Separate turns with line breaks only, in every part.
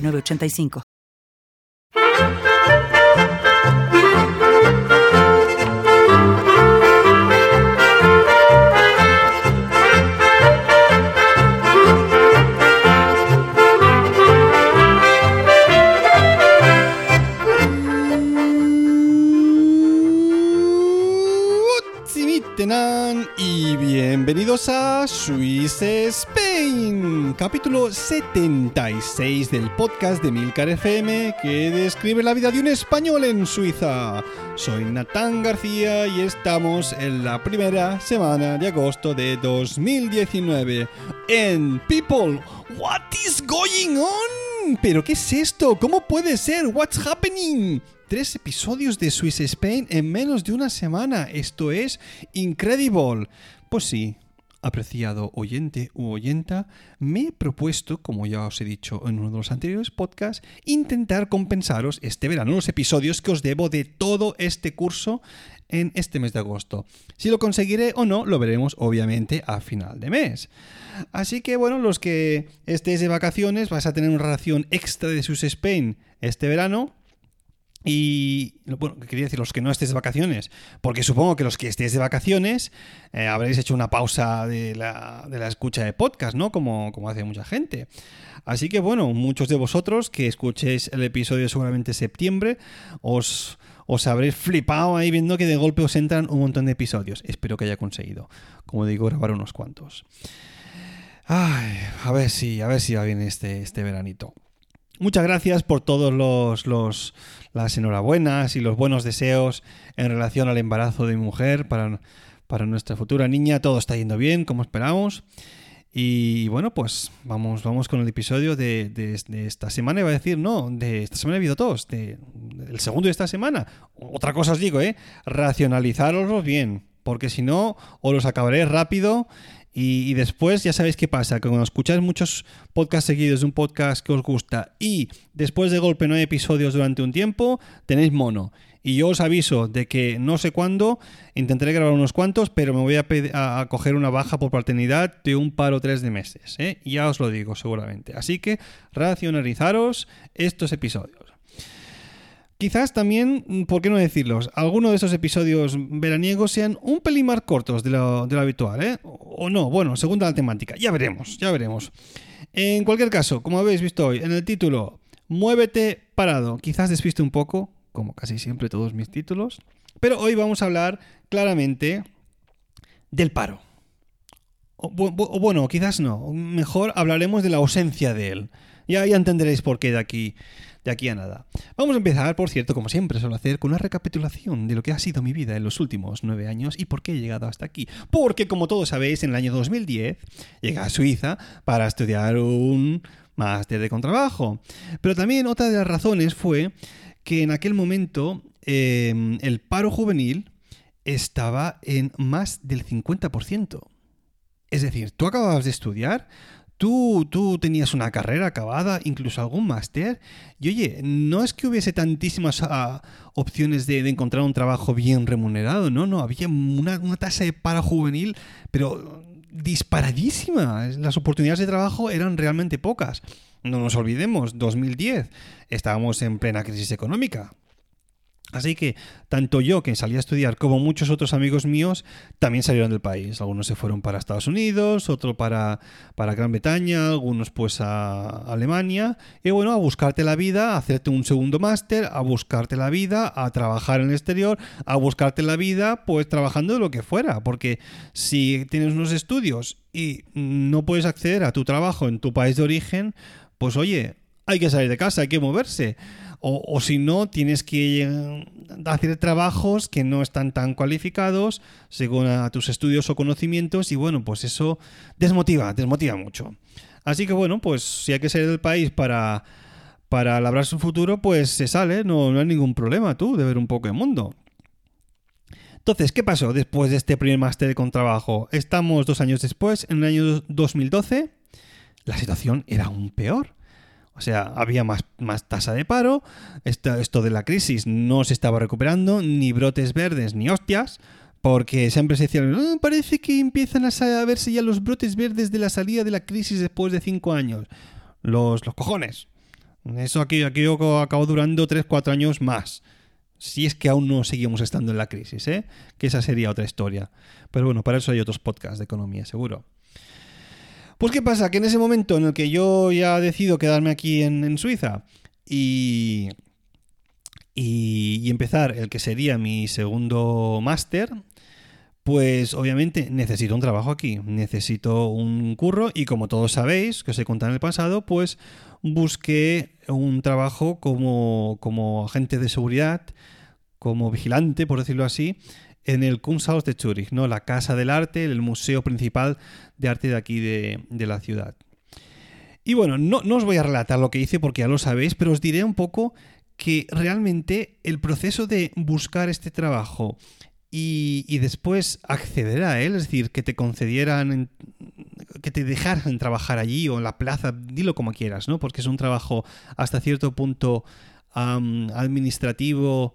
985.
y bienvenidos a Swiss Spain, capítulo 76 del podcast de Milcar FM que describe la vida de un español en Suiza. Soy Natán García y estamos en la primera semana de agosto de 2019 en People, what is going on? ¿Pero qué es esto? ¿Cómo puede ser? What's happening? tres episodios de Swiss Spain en menos de una semana. Esto es incredible. Pues sí, apreciado oyente u oyenta, me he propuesto, como ya os he dicho en uno de los anteriores podcasts, intentar compensaros este verano los episodios que os debo de todo este curso en este mes de agosto. Si lo conseguiré o no, lo veremos obviamente a final de mes. Así que bueno, los que estéis de vacaciones vais a tener una ración extra de Swiss Spain este verano y bueno, quería decir los que no estéis de vacaciones, porque supongo que los que estéis de vacaciones eh, habréis hecho una pausa de la, escucha de podcast, ¿no? Como, como hace mucha gente. Así que bueno, muchos de vosotros que escuchéis el episodio seguramente septiembre, os, os habréis flipado ahí viendo que de golpe os entran un montón de episodios. Espero que haya conseguido, como digo, grabar unos cuantos. Ay, a ver si, a ver si va bien este, este veranito. Muchas gracias por todos los, los, las enhorabuenas y los buenos deseos en relación al embarazo de mi mujer para, para nuestra futura niña. Todo está yendo bien, como esperamos. Y bueno, pues vamos, vamos con el episodio de, de, esta semana. Iba a decir, no, de esta semana he habido dos. De, el segundo de esta semana. Otra cosa os digo, ¿eh? Racionalizaroslos bien. Porque si no, os los acabaré rápido y, después ya sabéis qué pasa, que cuando escucháis muchos podcasts seguidos de un podcast que os gusta y después de golpe no hay episodios durante un tiempo, tenéis mono. Y yo os aviso de que no sé cuándo, intentaré grabar unos cuantos, pero me voy a, a, coger una baja por paternidad de un par o tres de meses. ¿eh? Ya os lo digo seguramente. Así que racionalizaros estos episodios. Quizás también, mm, ¿por qué no decirlos? Algunos de esos episodios veraniegos sean un pelín más cortos de lo, habitual, ¿eh? O no, bueno, según la temática. Ya veremos, ya veremos. En cualquier caso, como habéis visto hoy, en el título, Muévete parado. Quizás despiste un poco, como casi siempre todos mis títulos. Pero hoy vamos a hablar claramente del paro. O, bueno, quizás no. Mejor hablaremos de la ausencia de él. Ya, ya entenderéis por qué de aquí de aquí a nada. Vamos a empezar, por cierto, como siempre suelo hacer, con una recapitulación de lo que ha sido mi vida en los últimos nueve años y por qué he llegado hasta aquí. Porque, como todos sabéis, en el año 2010 llegué a Suiza para estudiar un máster de contrabajo. Pero también otra de las razones fue que en aquel momento em, el paro juvenil estaba en más del 50%. Es decir, tú acababas de estudiar, Tú, tú tenías una carrera acabada, incluso algún máster, y oye, no es que hubiese tantísimas ah, opciones de, encontrar un trabajo bien remunerado, no, no, había una, tasa de paro juvenil, pero disparadísima. Las oportunidades de trabajo eran realmente pocas. No nos olvidemos, 2010, estábamos en plena crisis económica. Así que tanto yo que salí a estudiar como muchos otros amigos míos también salieron del país. Algunos se fueron para Estados Unidos, otros para, para Gran Bretaña, algunos pues a Alemania. Y bueno, a buscarte la vida, a hacerte un segundo máster, a buscarte la vida, a trabajar en el exterior, a buscarte la vida pues trabajando de lo que fuera. Porque si tienes unos estudios y no puedes acceder a tu trabajo en tu país de origen, pues oye, hay que salir de casa, hay que moverse. O, si no, tienes que hacer trabajos que no están tan cualificados según a tus estudios o conocimientos y bueno, pues eso desmotiva, desmotiva mucho. Así que bueno, pues si hay que salir del país para, para labrar su futuro, pues se sale, no, no hay ningún problema tú de ver un poco el mundo. Entonces, ¿qué pasó después de este primer máster con trabajo? Estamos dos años después, en el año 2012, la situación era aún peor. O sea, había más, más tasa de paro, esto, de la crisis no se estaba recuperando, ni brotes verdes ni hostias, porque siempre se decían, ah, parece que empiezan a verse ya los brotes verdes de la salida de la crisis después de cinco años. Los, los cojones. Eso aquí, aquí acabó durando 3-4 años más. Si es que aún no seguimos estando en la crisis, ¿eh? Que esa sería otra historia. Pero bueno, para eso hay otros podcasts de economía, seguro. Pues ¿qué pasa? Que en ese momento en el que yo ya decido quedarme aquí en, Suiza y, y, y, empezar el que sería mi segundo máster, pues obviamente necesito un trabajo aquí, necesito un curro y como todos sabéis, que os he contado en el pasado, pues busqué un trabajo como, como agente de seguridad, como vigilante, por decirlo así, en el Kunsthaus de Zurich, ¿no? la Casa del Arte, el museo principal de arte de aquí de, la ciudad. Y bueno, no, no, os voy a relatar lo que hice porque ya lo sabéis, pero os diré un poco que realmente el proceso de buscar este trabajo y, después acceder a él, es decir, que te concedieran, que te dejaran trabajar allí o en la plaza, dilo como quieras, ¿no? Porque es un trabajo hasta cierto punto administrativo,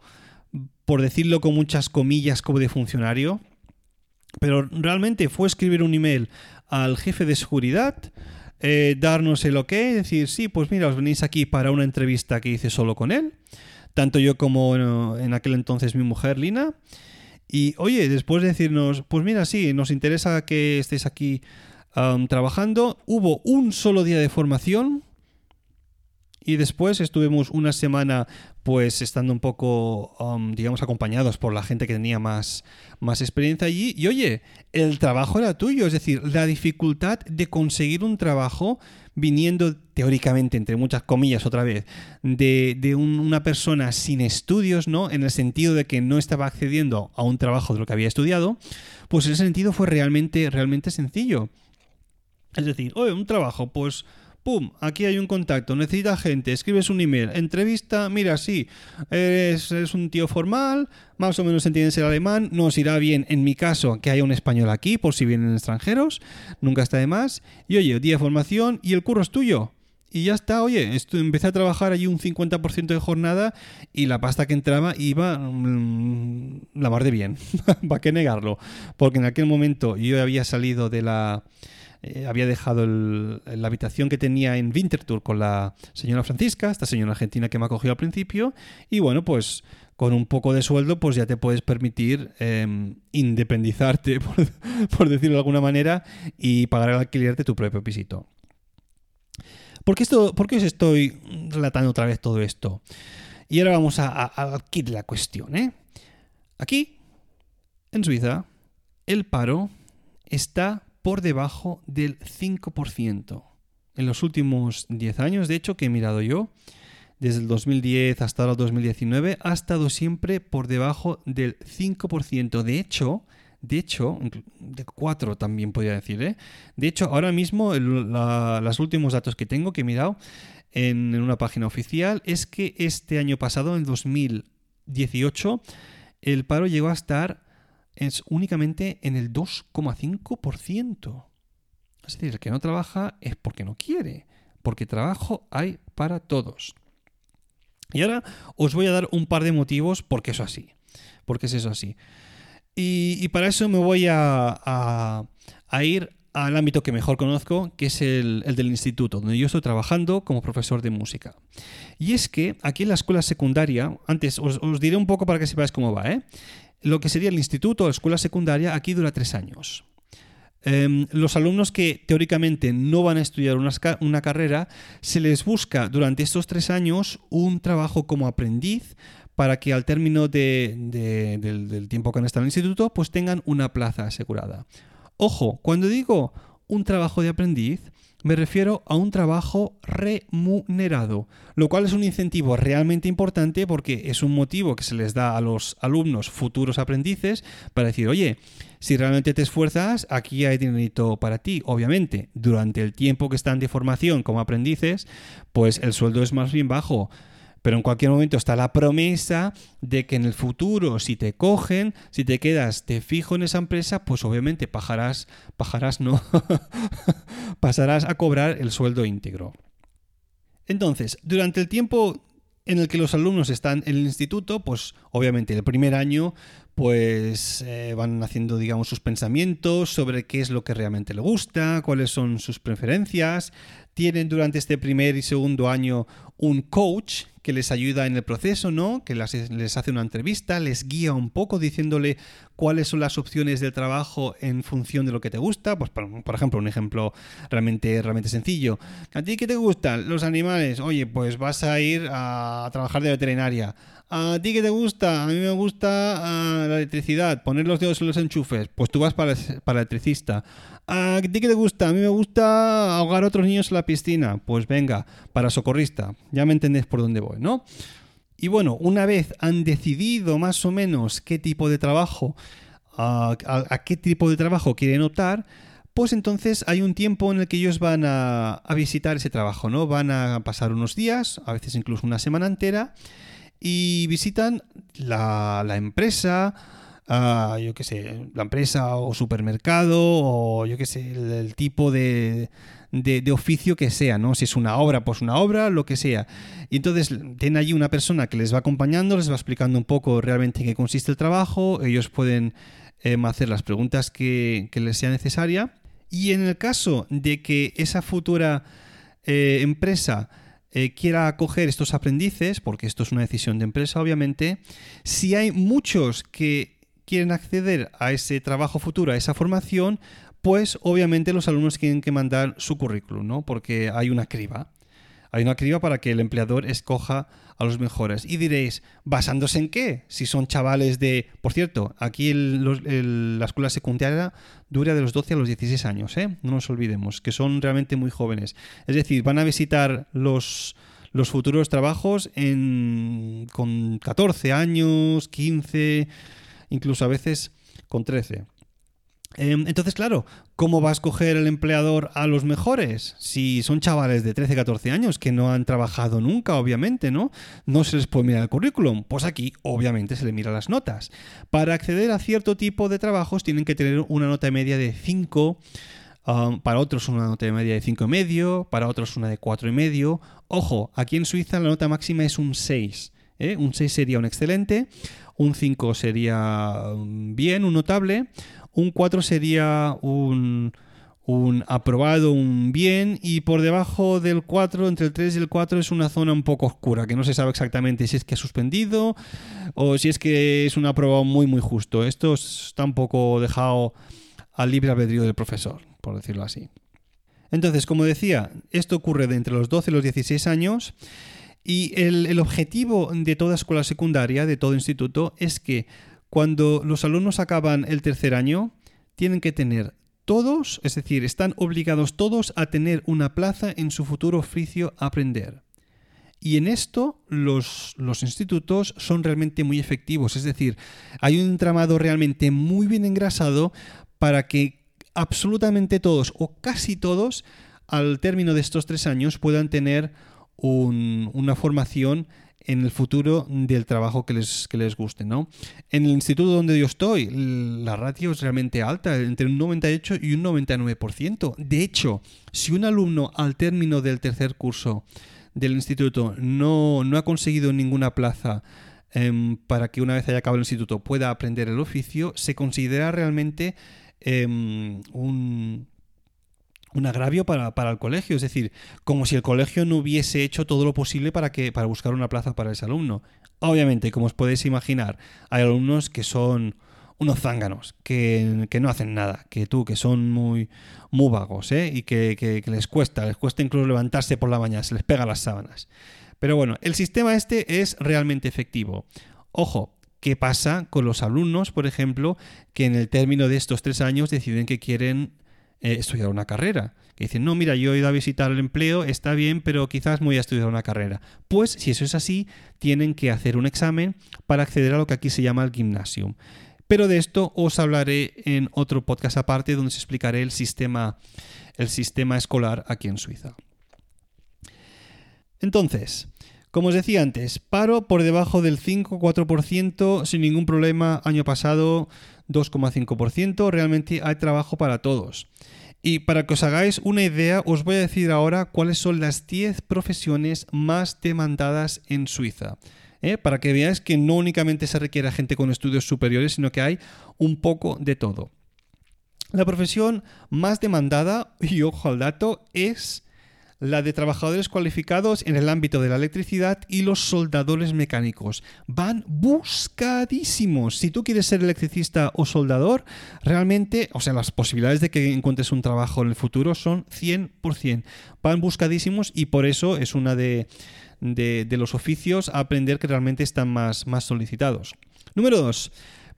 por decirlo con muchas comillas, como de funcionario. Pero realmente fue escribir un email al jefe de seguridad, eh, darnos el ok, decir, sí, pues mira, os venís aquí para una entrevista que hice solo con él, tanto yo como en aquel entonces mi mujer, Lina. Y oye, después de decirnos, pues mira, sí, nos interesa que estés aquí trabajando, hubo un solo día de formación y después estuvimos una semana pues estando un poco, um, digamos, acompañados por la gente que tenía más, más experiencia allí. Y oye, el trabajo era tuyo, es decir, la dificultad de conseguir un trabajo viniendo teóricamente, entre muchas comillas otra vez, de, una persona sin estudios, ¿no? En el sentido de que no estaba accediendo a un trabajo de lo que había estudiado, pues en ese sentido fue realmente, realmente sencillo. Es decir, oye, un trabajo, pues ¡Pum! Aquí hay un contacto, necesita gente, escribes un email, entrevista, mira, sí, eres, un tío formal, más o menos entiendes el alemán, nos irá bien, en mi caso, que haya un español aquí, por si vienen extranjeros, nunca está de más, y oye, día de formación y el curro es tuyo. Y ya está, oye, empecé a trabajar allí un 50% de jornada y la pasta que entraba iba mm, la mar de bien. ¿Para qué negarlo? Porque en aquel momento yo había salido de la eh, había dejado la habitación que tenía en Winterthur con la señora Francisca, esta señora argentina que me acogió al principio, y bueno, pues con un poco de sueldo, pues ya te puedes permitir em, independizarte, por, decirlo de alguna manera, y pagar el alquiler de tu propio pisito. ¿Por qué, esto, ¿Por qué os estoy relatando otra vez todo esto? Y ahora vamos a, a, a la cuestión. ¿eh? Aquí, en Suiza, el paro está por debajo del 5%. En los últimos 10 años, de hecho, que he mirado yo, desde el 2010 hasta el 2019, ha estado siempre por debajo del 5%. De hecho, de hecho, de 4 también podría decir, ¿eh? De hecho, ahora mismo, los últimos datos que tengo, que he mirado en, en una página oficial, es que este año pasado, en 2018, el paro llegó a estar es únicamente en el 2,5%. Es decir, el que no trabaja es porque no quiere, porque trabajo hay para todos. Y ahora os voy a dar un par de motivos porque es así. Porque es eso así. Y, para eso me voy a, ir al ámbito que mejor conozco, que es el, del instituto, donde yo estoy trabajando como profesor de música. Y es que aquí en la escuela secundaria, antes os, os diré un poco para que sepáis cómo va, ¿eh? Lo que sería el instituto o escuela secundaria aquí dura tres años. Em, los alumnos que teóricamente no van a estudiar una, carrera, se les busca durante estos tres años un trabajo como aprendiz para que al término del, del, tiempo que han estado en el instituto, pues tengan una plaza asegurada. Ojo, cuando digo un trabajo de aprendiz, me refiero a un trabajo remunerado, lo cual es un incentivo realmente importante porque es un motivo que se les da a los alumnos futuros aprendices para decir, oye, si realmente te esfuerzas, aquí hay dinero para ti. Obviamente, durante el tiempo que están de formación como aprendices, pues el sueldo es más bien bajo. Pero en cualquier momento está la promesa de que en el futuro, si te cogen, si te quedas te fijo en esa empresa, pues obviamente pajarás, pajarás no, pasarás a cobrar el sueldo íntegro. Entonces, durante el tiempo en el que los alumnos están en el instituto, pues obviamente el primer año pues eh, van haciendo digamos sus pensamientos sobre qué es lo que realmente le gusta, cuáles son sus preferencias. Tienen durante este primer y segundo año un coach que les ayuda en el proceso, ¿no? Que les hace una entrevista, les guía un poco diciéndole cuáles son las opciones del trabajo en función de lo que te gusta. Pues, por, ejemplo, un ejemplo realmente, realmente sencillo. ¿A ti qué te gustan? Los animales. Oye, pues vas a ir a trabajar de veterinaria. ¿A ti qué te gusta? A mí me gusta ah, la electricidad, poner los dedos en los enchufes. Pues tú vas para, para electricista. ¿A ti qué te gusta? A mí me gusta ahogar a otros niños en la piscina. Pues venga, para socorrista. Ya me entendés por dónde voy, ¿no? Y bueno, una vez han decidido más o menos qué tipo de trabajo, a, qué tipo de trabajo quieren optar, pues entonces hay un tiempo en el que ellos van a, visitar ese trabajo, ¿no? Van a pasar unos días, a veces incluso una semana entera, y visitan la, la empresa, yo qué sé, la empresa o supermercado o yo qué sé, el, tipo de, de, oficio que sea, ¿no? Si es una obra, pues una obra, lo que sea. Y entonces tienen allí una persona que les va acompañando, les va explicando un poco realmente en qué consiste el trabajo, ellos pueden em, hacer las preguntas que, les sea necesaria. Y en el caso de que esa futura eh, empresa eh, quiera acoger estos aprendices, porque esto es una decisión de empresa, obviamente, si hay muchos que quieren acceder a ese trabajo futuro, a esa formación, pues obviamente los alumnos tienen que mandar su currículum, ¿no? Porque hay una criba. Hay una criba para que el empleador escoja a los mejores. Y diréis, ¿basándose en qué? Si son chavales de... Por cierto, aquí la escuela secundaria dura de los 12 a los 16 años, ¿eh? No nos olvidemos, que son realmente muy jóvenes. Es decir, van a visitar los, los futuros trabajos en, con 14 años, 15 incluso a veces con 13. Em, entonces, claro, ¿cómo va a escoger el empleador a los mejores? Si son chavales de 13, 14 años que no han trabajado nunca, obviamente, ¿no? No se les puede mirar el currículum. Pues aquí, obviamente, se le mira las notas. Para acceder a cierto tipo de trabajos tienen que tener una nota media de 5. Um, para otros una nota media de 5,5, para otros una de 4,5. Ojo, aquí en Suiza la nota máxima es un 6. ¿eh? Un 6 sería un excelente, un 5 sería bien, un notable, un 4 sería un, un aprobado, un bien, y por debajo del 4, entre el 3 y el 4, es una zona un poco oscura, que no se sabe exactamente si es que ha suspendido o si es que es un aprobado muy, muy justo. Esto está un poco dejado al libre albedrío del profesor, por decirlo así. Entonces, como decía, esto ocurre de entre los 12 y los 16 años y el, objetivo de toda escuela secundaria, de todo instituto, es que cuando los alumnos acaban el tercer año, tienen que tener todos, es decir, están obligados todos a tener una plaza en su futuro oficio a aprender. Y en esto los, los, institutos son realmente muy efectivos, es decir, hay un entramado realmente muy bien engrasado para que absolutamente todos o casi todos al término de estos tres años puedan tener una formación en el futuro del trabajo que les, que les guste, ¿no? En el instituto donde yo estoy, la ratio es realmente alta, entre un 98 y un 99%. De hecho, si un alumno al término del tercer curso del instituto no, no ha conseguido ninguna plaza em, para que una vez haya acabado el instituto pueda aprender el oficio, se considera realmente em, un, un agravio para, el colegio, es decir, como si el colegio no hubiese hecho todo lo posible para, que, para buscar una plaza para ese alumno. Obviamente, como os podéis imaginar, hay alumnos que son unos zánganos, que, no hacen nada, que tú, que son muy, muy vagos, ¿eh? y que, les cuesta, les cuesta incluso levantarse por la mañana, se les pega las sábanas. Pero bueno, el sistema este es realmente efectivo. Ojo, ¿qué pasa con los alumnos, por ejemplo, que en el término de estos tres años deciden que quieren eh, estudiar una carrera. que dicen, no, mira, yo he ido a visitar el empleo, está bien, pero quizás me voy a estudiar una carrera. Pues si eso es así, tienen que hacer un examen para acceder a lo que aquí se llama el gymnasium. Pero de esto os hablaré en otro podcast aparte donde os explicaré el sistema, el sistema escolar aquí en Suiza. Entonces, como os decía antes, paro por debajo del 5-4% sin ningún problema. Año pasado 2,5%. Realmente hay trabajo para todos. Y para que os hagáis una idea, os voy a decir ahora cuáles son las 10 profesiones más demandadas en Suiza. ¿eh? Para que veáis que no únicamente se requiere gente con estudios superiores, sino que hay un poco de todo. La profesión más demandada, y ojo al dato, es la de trabajadores cualificados en el ámbito de la electricidad y los soldadores mecánicos. Van buscadísimos. Si tú quieres ser electricista o soldador, realmente, o sea, las posibilidades de que encuentres un trabajo en el futuro son 100%. Van buscadísimos y por eso es una de, los oficios a aprender que realmente están más, más solicitados. Número 2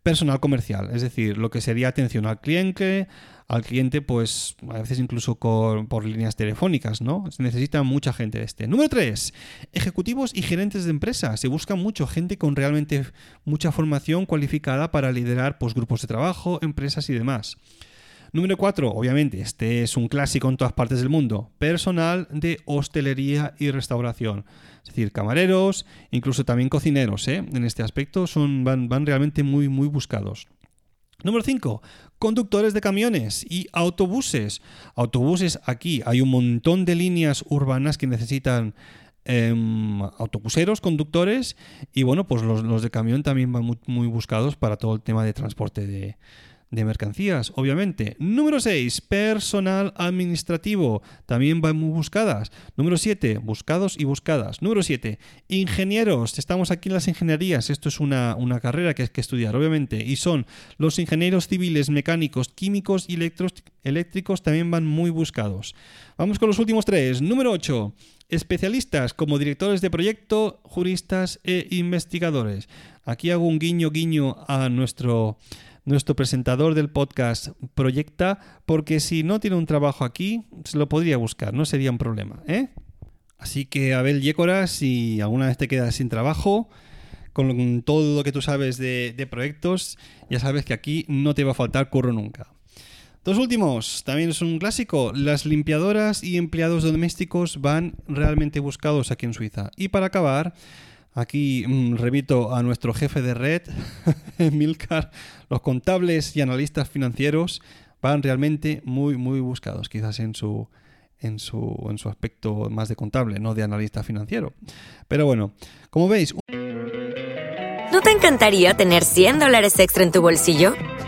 personal comercial, es decir, lo que sería atención al cliente, al cliente, pues a veces incluso por líneas telefónicas, ¿no? Se necesita mucha gente de este. Número 3, ejecutivos y gerentes de empresas. Se busca mucho gente con realmente mucha formación cualificada para liderar pues, grupos de trabajo, empresas y demás. Número 4, obviamente, este es un clásico en todas partes del mundo, personal de hostelería y restauración. Es decir, camareros, incluso también cocineros, ¿eh? en este aspecto son, van, van realmente muy, muy buscados. Número 5. Conductores de camiones y autobuses. Autobuses aquí. Hay un montón de líneas urbanas que necesitan em, autobuseros, conductores. Y bueno, pues los, de camión también van muy buscados para todo el tema de transporte de, de mercancías, obviamente. Número 6, personal administrativo, también van muy buscadas. Número 7, buscados y buscadas. Número 7, ingenieros, estamos aquí en las ingenierías, esto es una, carrera que hay que estudiar, obviamente, y son los ingenieros civiles, mecánicos, químicos y eléctricos también van muy buscados. Vamos con los últimos tres. Número 8, especialistas como directores de proyecto, juristas e investigadores. Aquí hago un guiño guiño a nuestro nuestro presentador del podcast proyecta, porque si no tiene un trabajo aquí, se lo podría buscar, no sería un problema. ¿eh? Así que, Abel Yécora, si alguna vez te quedas sin trabajo, con todo lo que tú sabes de, de proyectos, ya sabes que aquí no te va a faltar curro nunca. Dos últimos, también es un clásico. Las limpiadoras y empleados domésticos van realmente buscados aquí en Suiza. Y para acabar, Aquí mm, remito a nuestro jefe de red, Milcar. Los contables y analistas financieros van realmente muy, muy buscados, quizás en su, en su, en su aspecto más de contable, no de analista financiero. Pero bueno, como veis...
¿No te encantaría tener 100 dólares extra en tu bolsillo?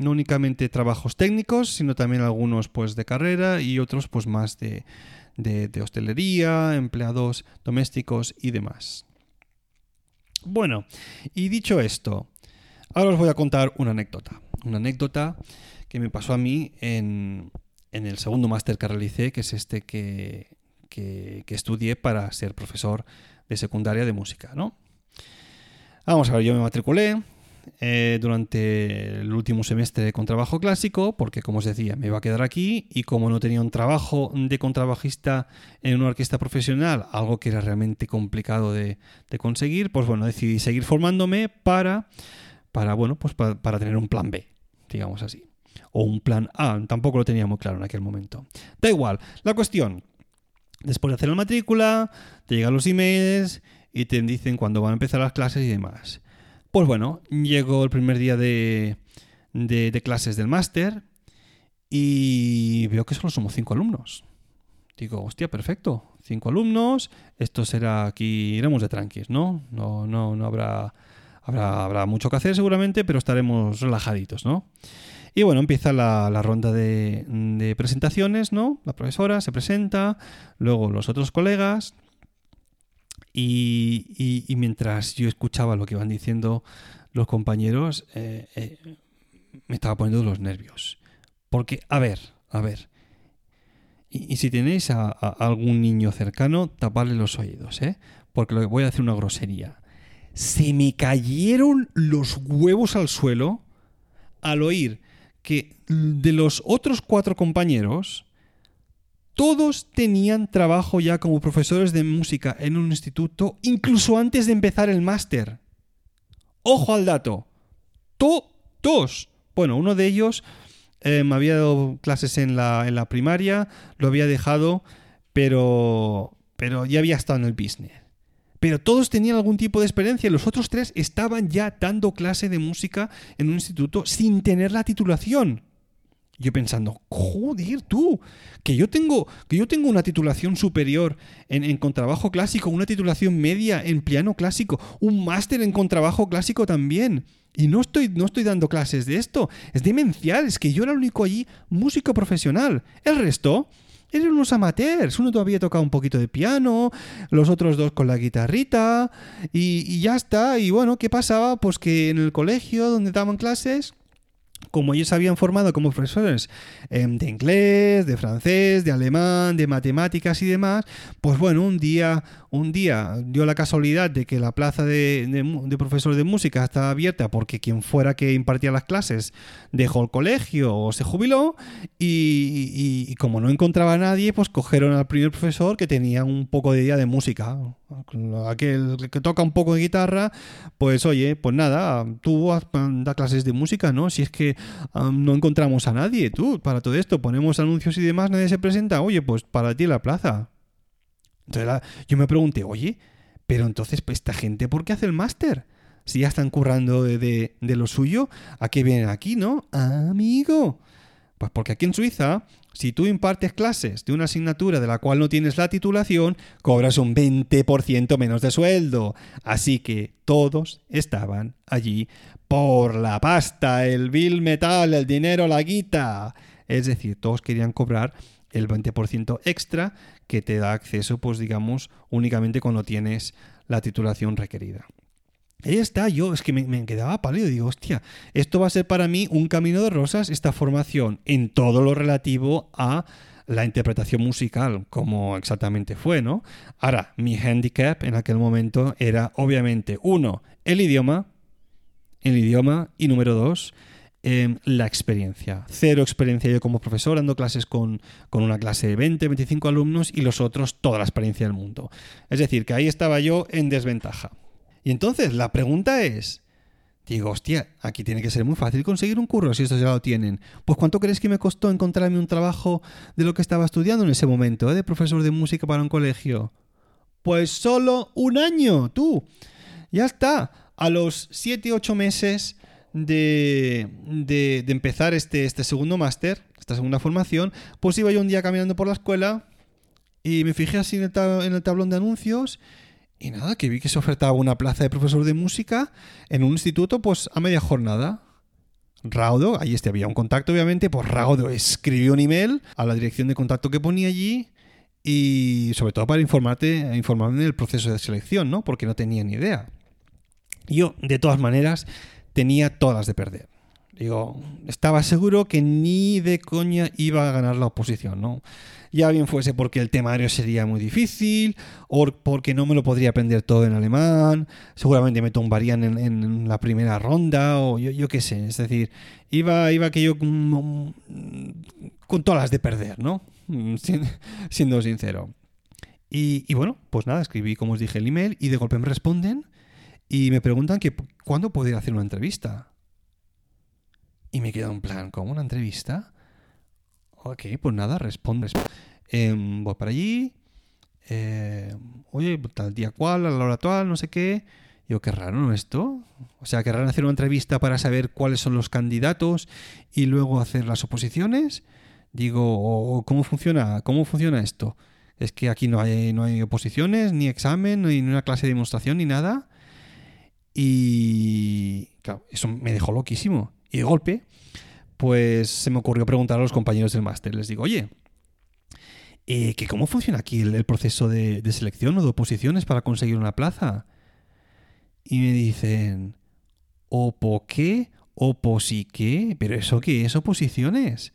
no únicamente trabajos técnicos, sino también algunos pues de carrera y otros pues más de, de, hostelería, empleados domésticos y demás. Bueno, y dicho esto, ahora os voy a contar una anécdota. Una anécdota que me pasó a mí en, en el segundo máster que realicé, que es este que, que, que, estudié para ser profesor de secundaria de música, ¿no? Vamos a ver, yo me matriculé, eh, durante el último semestre con trabajo clásico, porque como os decía, me iba a quedar aquí y como no tenía un trabajo de contrabajista en una orquesta profesional, algo que era realmente complicado de, conseguir, pues bueno, decidí seguir formándome para, para bueno, pues para, tener un plan B, digamos así. O un plan A, tampoco lo tenía muy claro en aquel momento. Da igual, la cuestión Después de hacer la matrícula, te llegan los emails y te dicen cuándo van a empezar las clases y demás. Pues bueno, llegó el primer día de, de, clases del máster y veo que solo somos cinco alumnos. Digo, hostia, perfecto, cinco alumnos, esto será aquí, iremos de tranquis, ¿no? No, no, no habrá, habrá, habrá mucho que hacer seguramente, pero estaremos relajaditos, ¿no? Y bueno, empieza la, ronda de, presentaciones, ¿no? La profesora se presenta, luego los otros colegas. Y, mientras yo escuchaba lo que iban diciendo los compañeros, eh, eh, me estaba poniendo los nervios. Porque, a ver, a ver. Y, si tenéis a, algún niño cercano, tapadle los oídos, ¿eh? Porque lo voy a hacer una grosería. Se me cayeron los huevos al suelo al oír que de los otros cuatro compañeros, todos tenían trabajo ya como profesores de música en un instituto, incluso antes de empezar el máster. Ojo al dato. Todos. Bueno, uno de ellos eh, me había dado clases en la, en la primaria, lo había dejado, pero, pero ya había estado en el business. Pero todos tenían algún tipo de experiencia. Los otros tres estaban ya dando clase de música en un instituto sin tener la titulación. Yo pensando, joder, tú, que yo tengo, que yo tengo una titulación superior en, en, contrabajo clásico, una titulación media en piano clásico, un máster en contrabajo clásico también. Y no estoy, no estoy dando clases de esto. Es demencial, es que yo era el único allí músico profesional. El resto, eran unos amateurs. Uno todavía tocaba un poquito de piano, los otros dos con la guitarrita, y, y, ya está. Y bueno, ¿qué pasaba? Pues que en el colegio donde daban clases, como ellos habían formado como profesores em, de inglés, de francés, de alemán, de matemáticas y demás, pues bueno, un día, un día dio la casualidad de que la plaza de, de, profesor de música estaba abierta porque quien fuera que impartía las clases dejó el colegio o se jubiló y, como no encontraba a nadie, pues cogieron al primer profesor que tenía un poco de idea de música aquel que toca un poco de guitarra, pues oye, pues nada, tú da clases de música, ¿no? Si es que no encontramos a nadie, tú, para todo esto, ponemos anuncios y demás, nadie se presenta, oye, pues para ti la plaza. Entonces yo me pregunté, oye, pero entonces, pues esta gente, ¿por qué hace el máster? Si ya están currando de, de lo suyo, ¿a qué vienen aquí, no? Amigo. Pues porque aquí en Suiza si tú impartes clases de una asignatura de la cual no tienes la titulación, cobras un 20% menos de sueldo. Así que todos estaban allí por la pasta, el bill metal, el dinero, la guita. Es decir, todos querían cobrar el 20% extra que te da acceso, pues digamos, únicamente cuando tienes la titulación requerida. Ahí está, yo es que me, quedaba pálido. Digo, hostia, esto va a ser para mí un camino de rosas, esta formación, en todo lo relativo a la interpretación musical, como exactamente fue, ¿no? Ahora, mi handicap en aquel momento era, obviamente, uno, el idioma, el idioma, y número dos, em, la experiencia. Cero experiencia yo como profesor, dando clases con, con, una clase de 20, 25 alumnos y los otros toda la experiencia del mundo. Es decir, que ahí estaba yo en desventaja. Y entonces la pregunta es, digo, hostia, aquí tiene que ser muy fácil conseguir un curro si estos ya lo tienen. Pues ¿cuánto crees que me costó encontrarme un trabajo de lo que estaba estudiando en ese momento, eh, de profesor de música para un colegio? Pues solo un año, tú. Ya está. A los 7, 8 meses de, de, empezar este, este segundo máster, esta segunda formación, pues iba yo un día caminando por la escuela y me fijé así en el tablón de anuncios y nada, que vi que se ofertaba una plaza de profesor de música en un instituto, pues a media jornada. Raudo, ahí este había un contacto, obviamente, pues Raudo escribió un email a la dirección de contacto que ponía allí y sobre todo para informarte, informarme del proceso de selección, ¿no? Porque no tenía ni idea. Yo, de todas maneras, tenía todas de perder. Digo, estaba seguro que ni de coña iba a ganar la oposición, ¿no? Ya bien fuese porque el temario sería muy difícil, o porque no me lo podría aprender todo en alemán, seguramente me tumbarían en, la primera ronda, o yo, qué sé, es decir, iba, iba que yo con, todas las de perder, ¿no? Siendo sincero. Y, y, bueno, pues nada, escribí como os dije el email y de golpe me responden y me preguntan que cuándo podría hacer una entrevista. Y me quedo en plan, ¿cómo una entrevista? Ok, pues nada, responde. Em, voy para allí, eh, oye, tal día cual, a la hora actual, no sé qué. Yo, qué raro, ¿no? Esto. O sea, querrán hacer una entrevista para saber cuáles son los candidatos y luego hacer las oposiciones. Digo, ¿cómo funciona? ¿Cómo funciona esto? Es que aquí no hay, no hay oposiciones, ni examen, ni una clase de demostración, ni nada. Y eso me dejó loquísimo. Y de golpe, pues se me ocurrió preguntar a los compañeros del máster. Les digo, oye, eh, ¿cómo funciona aquí el, proceso de, de, selección o de oposiciones para conseguir una plaza? Y me dicen, ¿opo qué? ¿Opo sí qué? ¿Pero eso qué es oposiciones?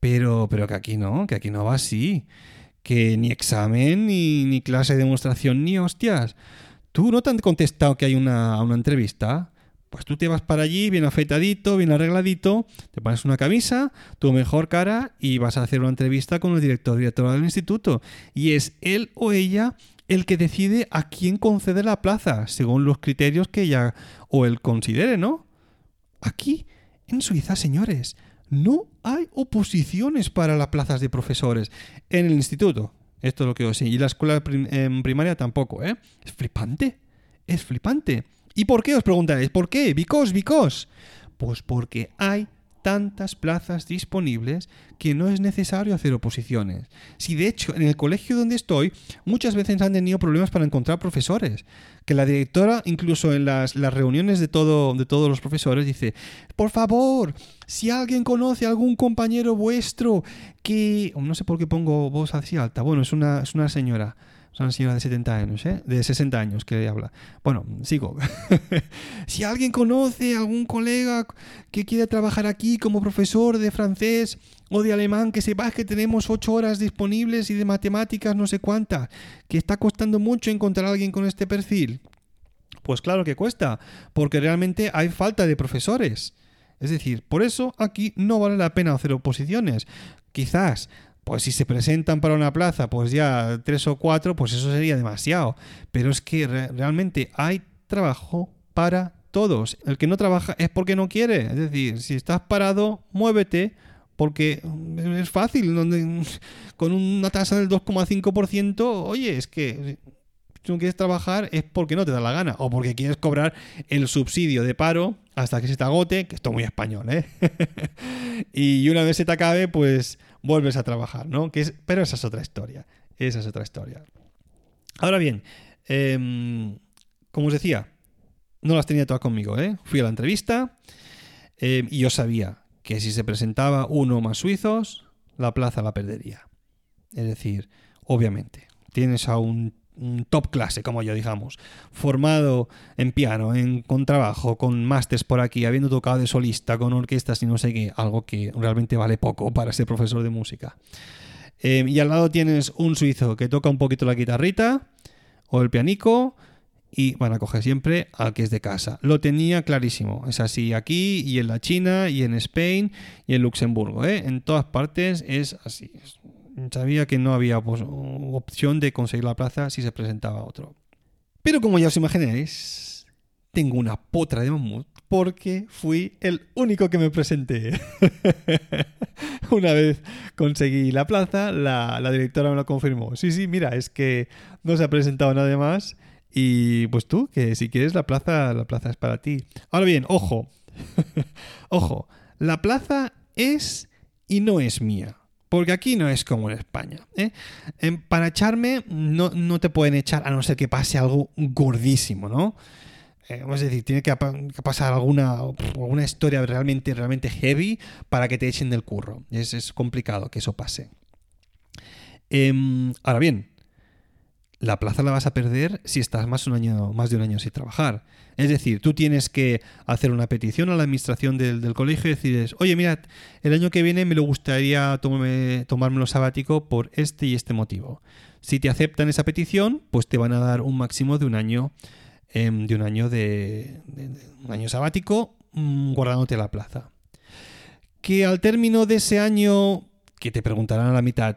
Pero, pero que aquí no, que aquí no va así. Que ni examen, ni, ni clase de demostración, ni hostias. ¿Tú no te han contestado que hay una, una entrevista? Pues tú te vas para allí, bien afeitadito, bien arregladito, te pones una camisa, tu mejor cara y vas a hacer una entrevista con el director director del instituto. Y es él o ella el que decide a quién concede la plaza, según los criterios que ella o él considere, ¿no? Aquí, en Suiza, señores, no hay oposiciones para las plazas de profesores en el instituto. Esto es lo que os. Y la escuela en primaria tampoco, ¿eh? Es flipante. Es flipante. ¿Y por qué os preguntaréis? ¿Por qué? ¿Because? ¿Because? Pues porque hay tantas plazas disponibles que no es necesario hacer oposiciones. Si de hecho en el colegio donde estoy muchas veces han tenido problemas para encontrar profesores, que la directora incluso en las, reuniones de, todo, de todos los profesores dice, por favor, si alguien conoce a algún compañero vuestro que... No sé por qué pongo voz así alta, bueno, es una, es una señora es una señora de 70 años, ¿eh? De 60 años que habla. Bueno, sigo. si alguien conoce algún colega que quiere trabajar aquí como profesor de francés o de alemán, que sepas que tenemos 8 horas disponibles y de matemáticas no sé cuántas, que está costando mucho encontrar a alguien con este perfil. Pues claro que cuesta, porque realmente hay falta de profesores. Es decir, por eso aquí no vale la pena hacer oposiciones. Quizás pues si se presentan para una plaza, pues ya tres o cuatro, pues eso sería demasiado. Pero es que realmente hay trabajo para todos. El que no trabaja es porque no quiere. Es decir, si estás parado, muévete. Porque es fácil, con una tasa del 2,5%, oye, es que si no quieres trabajar es porque no te da la gana o porque quieres cobrar el subsidio de paro hasta que se te agote, que esto es muy español, ¿eh? y una vez se te acabe, pues vuelves a trabajar, ¿no? Que es, pero esa es otra historia. Esa es otra historia. Ahora bien, em, como os decía, no las tenía todas conmigo, ¿eh? Fui a la entrevista em, y yo sabía que si se presentaba uno más suizos, la plaza la perdería. Es decir, obviamente, tienes a un, top clase, como yo digamos, formado en piano, en contrabajo, con másters por aquí, habiendo tocado de solista, con orquestas y no sé qué, algo que realmente vale poco para ser profesor de música. Em, y al lado tienes un suizo que toca un poquito la guitarrita o el pianico y van a coger siempre al que es de casa. Lo tenía clarísimo. Es así aquí y en la China y en Spain y en Luxemburgo. ¿eh? En todas partes es así. Sabía que no había pues, opción de conseguir la plaza si se presentaba otro. Pero como ya os imagináis, tengo una potra de mamut porque fui el único que me presenté. Una vez conseguí la plaza, la, la, directora me lo confirmó. Sí, sí, mira, es que no se ha presentado nadie más y pues tú, que si quieres la plaza, la plaza es para ti. Ahora bien, ojo, ojo, la plaza es y no es mía. Porque aquí no es como en España. ¿eh? Para echarme no, no te pueden echar a no ser que pase algo gordísimo, ¿no? Eh, es decir, tiene que, pasar alguna, alguna historia realmente, realmente heavy para que te echen del curro. Es, es complicado que eso pase. Em, ahora bien, la plaza la vas a perder si estás más, un año, más de un año sin trabajar. Es decir, tú tienes que hacer una petición a la administración del, colegio y decirles, oye, mirad, el año que viene me lo gustaría tomarme, tomármelo sabático por este y este motivo. Si te aceptan esa petición, pues te van a dar un máximo de un año Em, de un año de, un año sabático mm, guardándote la plaza. Que al término de ese año, que te preguntarán a la mitad,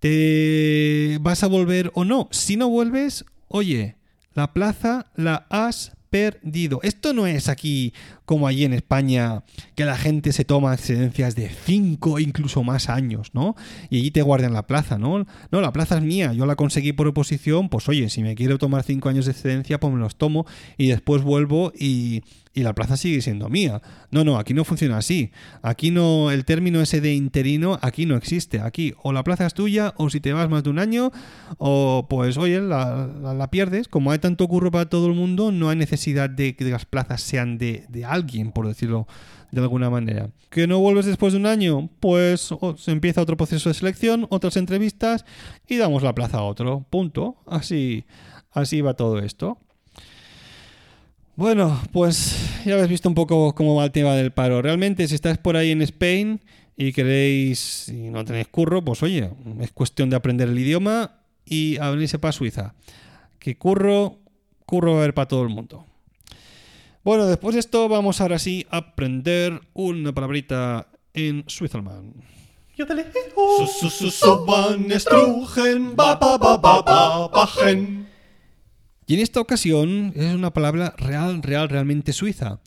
¿te vas a volver o no? Si no vuelves, oye, la plaza la has perdido. Esto no es aquí como allí en España, que la gente se toma excedencias de 5 incluso más años, ¿no? Y allí te guardan la plaza, ¿no? No, la plaza es mía, yo la conseguí por oposición, pues oye, si me quiero tomar 5 años de excedencia, pues me los tomo y después vuelvo y, y la plaza sigue siendo mía. No, no, aquí no funciona así. Aquí no, el término ese de interino, aquí no existe. Aquí o la plaza es tuya o si te vas más de un año o pues oye, la, pierdes. Como hay tanto curro para todo el mundo, no hay necesidad de que las plazas sean de, alguien, por decirlo de alguna manera. ¿Que no vuelves después de un año? Pues se empieza otro proceso de selección, otras entrevistas y damos la plaza a otro. Punto. Así, así va todo esto. Bueno, pues ya habéis visto un poco cómo va el tema del paro. Realmente, si estáis por ahí en Spain y queréis y no tenéis curro, pues oye, es cuestión de aprender el idioma y abrirse para Suiza. Que curro, curro va a haber para todo el mundo. Bueno, después de esto vamos ahora sí a aprender una palabrita en Switzerland. Y en esta ocasión es una palabra real, real, realmente suiza.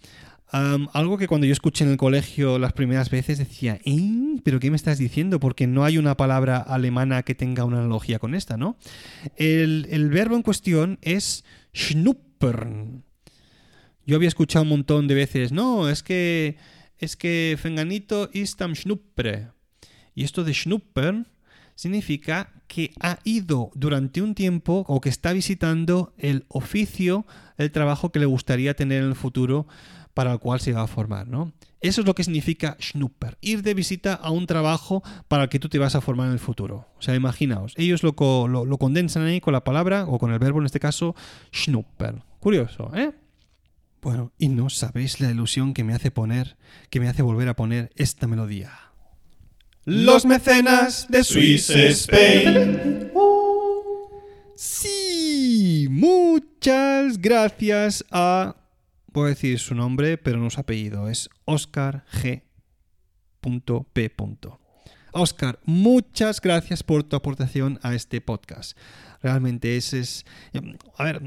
algo que cuando yo escuché en el colegio las primeras veces decía, ¿Eh? ¿pero qué me estás diciendo? Porque no hay una palabra alemana que tenga una analogía con esta, ¿no? El, verbo en cuestión es schnuppern. Yo había escuchado un montón de veces, no, es que es que Fenganito ist am Schnuppre. Y esto de schnuppern significa que ha ido durante un tiempo o que está visitando el oficio, el trabajo que le gustaría tener en el futuro para el cual se va a formar, ¿no? Eso es lo que significa Schnupper, ir de visita a un trabajo para el que tú te vas a formar en el futuro. O sea, imaginaos, ellos lo, lo, condensan ahí con la palabra, o con el verbo en este caso, Schnupper. Curioso, ¿eh? Bueno, y no sabéis la ilusión que me hace poner, que me hace volver a poner esta melodía. Los mecenas de Swiss Spain. Sí, muchas gracias a... Voy a decir su nombre, pero no su apellido. Es Oscar G. P. Oscar, muchas gracias por tu aportación a este podcast. Realmente ese es... A ver,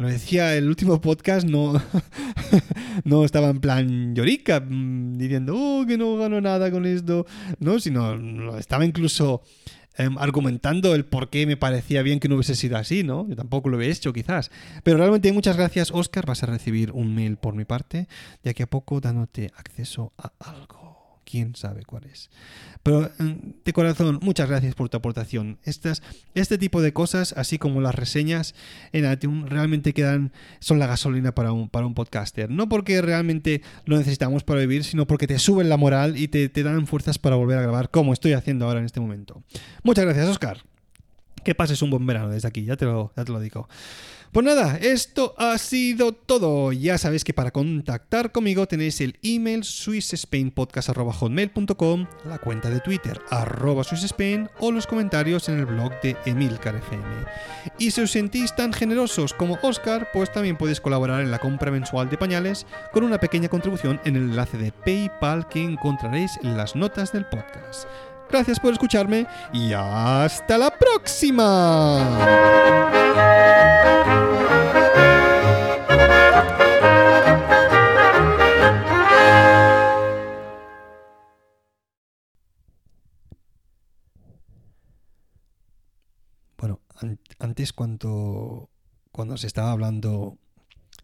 lo decía el último podcast, no, no estaba en plan llorica, diciendo, oh, que no gano nada con esto, no, sino estaba incluso em, argumentando el por qué me parecía bien que no hubiese sido así, ¿no? Yo tampoco lo he hecho, quizás. Pero realmente muchas gracias, Oscar. Vas a recibir un mail por mi parte, de aquí a poco dándote acceso a algo quién sabe cuál es. Pero mm, de corazón, muchas gracias por tu aportación. Estas, este tipo de cosas, así como las reseñas en iTunes, realmente quedan, son la gasolina para un, para un podcaster. No porque realmente lo necesitamos para vivir, sino porque te suben la moral y te, te dan fuerzas para volver a grabar, como estoy haciendo ahora en este momento. Muchas gracias, Oscar. Que pases un buen verano desde aquí, ya te lo, ya te lo digo. Pues nada, esto ha sido todo. Ya sabéis que para contactar conmigo tenéis el email swissspainpodcast.com, la cuenta de Twitter arroba swissspain o los comentarios en el blog de Emilcar FM. Y si os sentís tan generosos como Oscar, pues también podéis colaborar en la compra mensual de pañales con una pequeña contribución en el enlace de PayPal que encontraréis en las notas del podcast. Gracias por escucharme y hasta la próxima. antes cuando, cuando se estaba hablando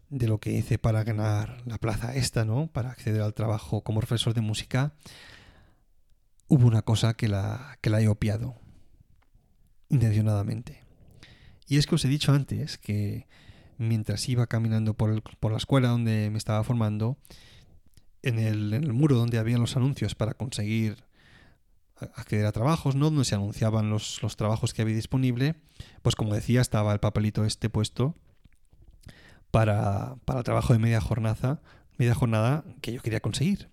de lo que hice para ganar la plaza esta, ¿no? Para acceder al trabajo como profesor de música, hubo una cosa que la, que la he opiado intencionadamente. Y es que os he dicho antes que mientras iba caminando por, por la escuela donde me estaba formando, en el, en el muro donde había los anuncios para conseguir acceder a trabajos, ¿no? Donde se anunciaban los, los trabajos que había disponible, pues como decía, estaba el papelito este puesto para, para el trabajo de media jornada, media jornada que yo quería conseguir.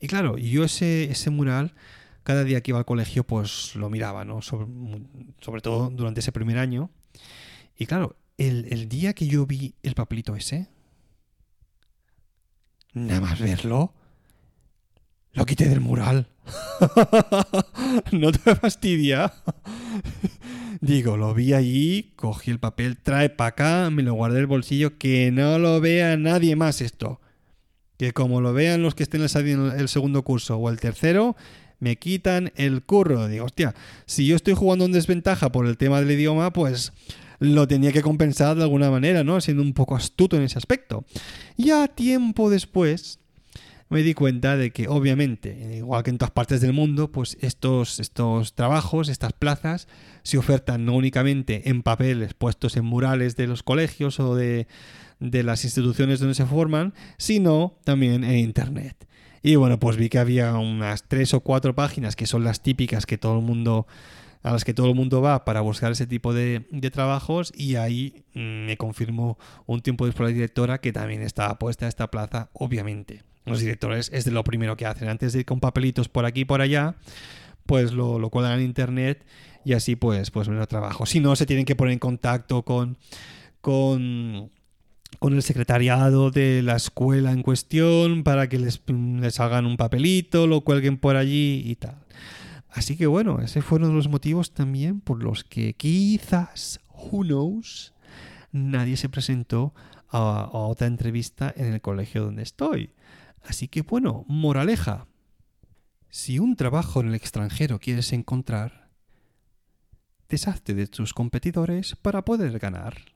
Y claro, yo ese, ese mural, cada día que iba al colegio, pues lo miraba, ¿no? Sobre, todo durante ese primer año. Y claro, el, día que yo vi el papelito ese, nada más verlo, lo quité del mural. no te fastidia. Digo, lo vi allí, cogí el papel, trae para acá, me lo guardé el bolsillo, que no lo vea nadie más esto. Que como lo vean los que estén en el segundo curso o el tercero, me quitan el curro. Digo, hostia, si yo estoy jugando en desventaja por el tema del idioma, pues lo tenía que compensar de alguna manera, ¿no? Siendo un poco astuto en ese aspecto. Ya tiempo después me di cuenta de que obviamente, igual que en todas partes del mundo, pues estos, estos trabajos, estas plazas, se ofertan no únicamente en papeles puestos en murales de los colegios o de, de las instituciones donde se forman, sino también en Internet. Y bueno, pues vi que había unas tres o cuatro páginas que son las típicas que todo el mundo a las que todo el mundo va para buscar ese tipo de, trabajos y ahí mm, me confirmó un tiempo después la directora que también estaba puesta a esta plaza, obviamente. Los directores es lo primero que hacen, antes de ir con papelitos por aquí y por allá, pues lo, lo cuelgan en internet y así pues, pues menos trabajo. Si no, se tienen que poner en contacto con, con, con el secretariado de la escuela en cuestión para que les, les hagan un papelito, lo cuelguen por allí y tal. Así que bueno, ese fue uno de los motivos también por los que quizás, who knows, nadie se presentó a, a otra entrevista en el colegio donde estoy. Así que bueno, moraleja. Si un trabajo en el extranjero quieres encontrar, deshazte de tus competidores para poder ganar.